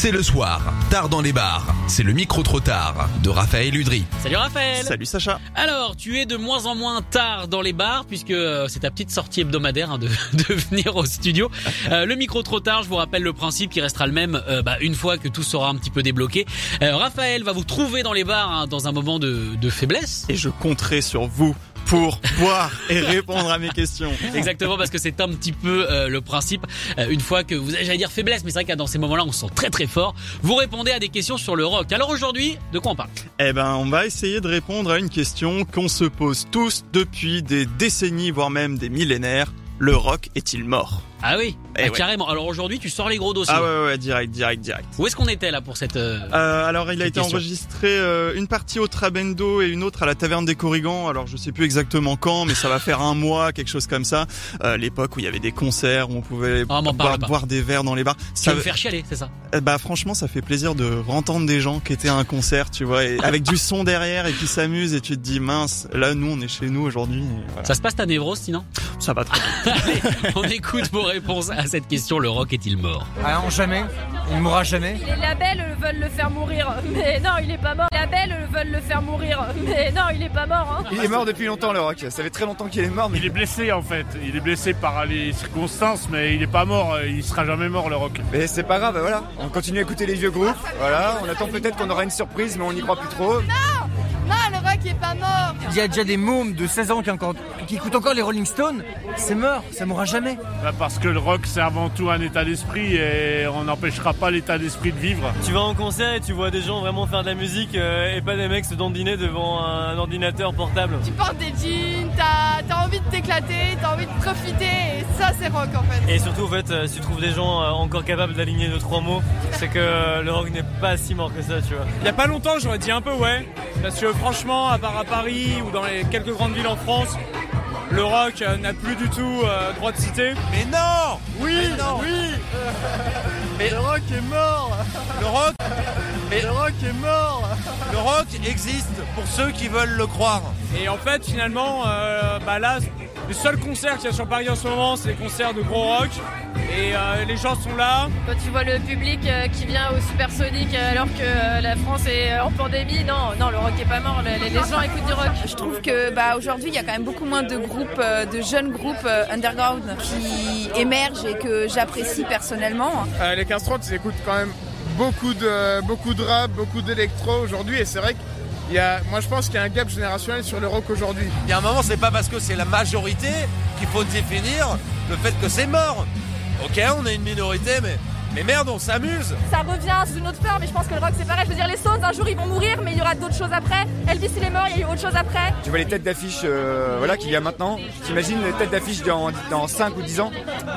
C'est le soir, tard dans les bars. C'est le micro trop tard de Raphaël Udry. Salut Raphaël Salut Sacha. Alors, tu es de moins en moins tard dans les bars puisque euh, c'est ta petite sortie hebdomadaire hein, de, de venir au studio. Euh, le micro trop tard, je vous rappelle le principe qui restera le même euh, bah, une fois que tout sera un petit peu débloqué. Euh, Raphaël va vous trouver dans les bars hein, dans un moment de, de faiblesse. Et je compterai sur vous pour boire et répondre à mes questions. Exactement parce que c'est un petit peu euh, le principe. Euh, une fois que vous, j'allais dire faiblesse, mais c'est vrai que dans ces moments-là, on se sent très très fort. Vous répondez à des questions sur le rock. Alors aujourd'hui, de quoi on parle? Eh ben, on va essayer de répondre à une question qu'on se pose tous depuis des décennies, voire même des millénaires. Le rock est-il mort? Ah oui, Eh ah, ouais. carrément. Alors aujourd'hui, tu sors les gros dossiers. Ah ouais, ouais, direct, direct, direct. Où est-ce qu'on était là pour cette euh, Euh, alors il a été question. enregistré euh, une partie au Trabendo et une autre à la Taverne des Corrigans. Alors je sais plus exactement quand, mais ça va faire un mois, quelque chose comme ça. L'époque où il y avait des concerts où on pouvait Ah, boire, des verres dans les bars. Ça, vas me faire chialer, c'est ça Eh bah franchement ça fait plaisir de entendre des gens qui étaient à un concert, tu vois, et avec du son derrière et qui s'amusent et tu te dis mince, là nous on est chez nous aujourd'hui. voilà. Ça se passe ta névrose sinon Ça va très bien. Allez, on écoute vos réponses à cette question. Le rock est-il mort? Ah non, jamais. Il ne mourra jamais. Les labels veulent le faire mourir, mais non, il est pas mort. Les labels veulent le faire mourir, mais non, il est pas mort. Hein. Il est mort depuis longtemps, le rock. Ça fait très longtemps qu'il est mort, mais, Il est blessé en fait, il est blessé par les circonstances, mais il est pas mort, il sera jamais mort le rock. mais c'est pas grave, voilà. On continue à écouter les vieux groupes. Voilà, on attend peut-être qu'on aura une surprise, mais on n'y croit plus trop. Non, le rock est pas mort. Il y a déjà des mômes de 16 ans qui, encore- qui écoutent encore les Rolling Stones. C'est mort, ça mourra jamais. Bah, Parce que le rock c'est avant tout un état d'esprit et on n'empêchera pas l'état d'esprit de vivre. Tu vas en concert et tu vois des gens vraiment faire de la musique euh, et pas des mecs se dandiner devant un ordinateur portable. Tu portes des jeans, t'as as envie de t'éclater, t'as envie de profiter, et ça c'est rock en fait. Et surtout en fait, euh, si tu trouves des gens euh, encore capables d'aligner deux trois mots, c'est que le rock n'est pas si mort que ça, tu vois. Il y a pas longtemps, j'aurais dit un peu ouais. Parce que franchement, à part à Paris ou dans les quelques grandes villes en France, le rock euh, n'a plus du tout euh, droit de citer. Mais non Oui Oui Mais le rock est mort Le rock Mais le rock est mort Le rock existe pour ceux qui veulent le croire. Et en fait, finalement, euh, bah là, les seuls concerts qu'il y a sur Paris en ce moment, c'est les concerts de gros rock. Et euh, les gens sont là. Quand tu vois le public euh, qui vient au Supersonic euh, alors que euh, la France est en pandémie, non, non, le rock est pas mort, les, les gens écoutent du rock. Je trouve que bah, aujourd'hui, il y a quand même beaucoup moins de groupes, euh, de jeunes groupes euh, underground qui émergent et que j'apprécie personnellement. Euh, les Castro, ils écoutent quand même beaucoup de, beaucoup de rap, beaucoup d'électro aujourd'hui. Et c'est vrai qu'il y a, moi je pense qu'il y a un gap générationnel sur le rock aujourd'hui. Il y a un moment, c'est pas parce que c'est la majorité qu'il faut définir le fait que c'est mort. Ok, on est une minorité, mais, mais merde, on s'amuse. Ça revient sous une autre forme, et je pense que le rock c'est pareil. Je veux dire, les Stones, un jour ils vont mourir, mais il y aura d'autres choses après. Elvis il est mort, il y a eu autre chose après. Tu vois les têtes d'affiche euh, voilà, qu'il y a maintenant. T'imagines les têtes d'affiche dans, dans 5 ou 10 ans?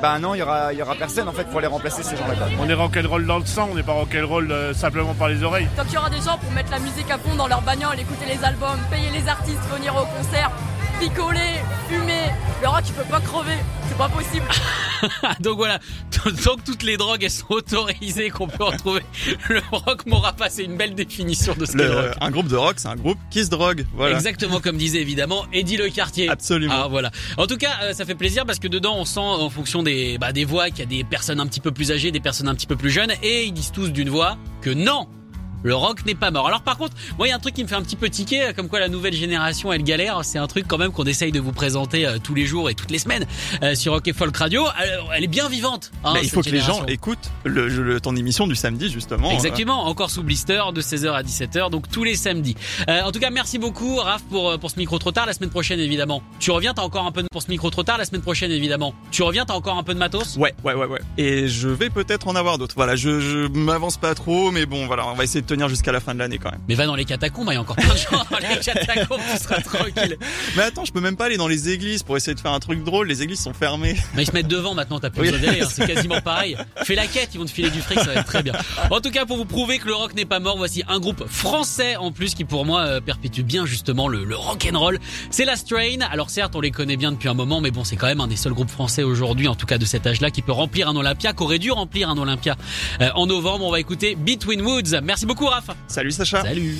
Bah non, il y aura, il y aura personne en fait pour les remplacer ces gens-là. On est rock'n'roll dans le sang, on n'est pas rock'n'roll euh, simplement par les oreilles. Tant qu'il y aura des gens pour mettre la musique à fond dans leur bagnole, écouter les albums, payer les artistes, venir au concert, picoler, rock il peut pas crever, c'est pas possible. Donc voilà, tant que toutes les drogues elles sont autorisées, qu'on peut retrouver, le rock m'aura passé une belle définition de ce qu'est le Le- rock. un groupe de rock, c'est un groupe qui se drogue. Voilà. Exactement comme disait évidemment Eddie Le Cartier. Absolument. Ah voilà. En tout cas, euh, ça fait plaisir parce que dedans on sent en fonction des bah, des voix qu'il y a des personnes un petit peu plus âgées, des personnes un petit peu plus jeunes et ils disent tous d'une voix que non. Le rock n'est pas mort. Alors par contre, moi il y a un truc qui me fait un petit peu tiquer, euh, comme quoi la nouvelle génération elle galère. C'est un truc quand même qu'on essaye de vous présenter euh, tous les jours et toutes les semaines euh, sur Rock et Folk Radio. Elle, est bien vivante. hein, Bah, il faut que les gens écoutent le, le- ton émission du samedi justement. Exactement, encore sous blister de 16h à 17h, donc tous les samedis. Euh, en tout cas, merci beaucoup Raph pour pour ce micro trop tard. La semaine prochaine, évidemment. Tu reviens, t'as encore un peu de pour ce micro trop tard. La semaine prochaine, évidemment. Tu reviens, t'as encore un peu de matos? Ouais, ouais, ouais, ouais. Et je vais peut-être en avoir d'autres. Voilà, je, je m'avance pas trop, mais bon, voilà, on va essayer de tenir jusqu'à la fin de l'année quand même. Mais va dans les catacombes, il y a encore plein de gens dans les catacombes, tu seras tranquille. Mais attends, je peux même pas aller dans les églises pour essayer de faire un truc drôle. Les églises sont fermées. Mais ils se mettent devant maintenant, t'as plus Oui. besoin d'y aller, hein, c'est quasiment pareil. Fais la quête, ils vont te filer du fric, ça va être très bien. En tout cas, pour vous prouver que le rock n'est pas mort, voici un groupe français en plus qui pour moi euh, perpétue bien justement le, le rock and roll. C'est la Strain. Alors certes, on les connaît bien depuis un moment, mais bon, c'est quand même un des seuls groupes français aujourd'hui, en tout cas de cet âge-là, qui peut remplir un Olympia, qu'aurait dû remplir un Olympia euh, en novembre. On va écouter Between Woods. Merci beaucoup, Raph. Salut Sacha. Salut.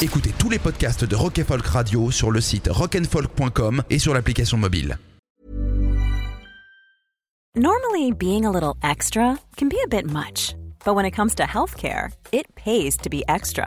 Écoutez tous les podcasts de Rock and Folk Radio sur le site rockandfolk.com et sur l'application mobile. Normally, being a little extra can be a bit much, but when it comes to healthcare, it pays to be extra.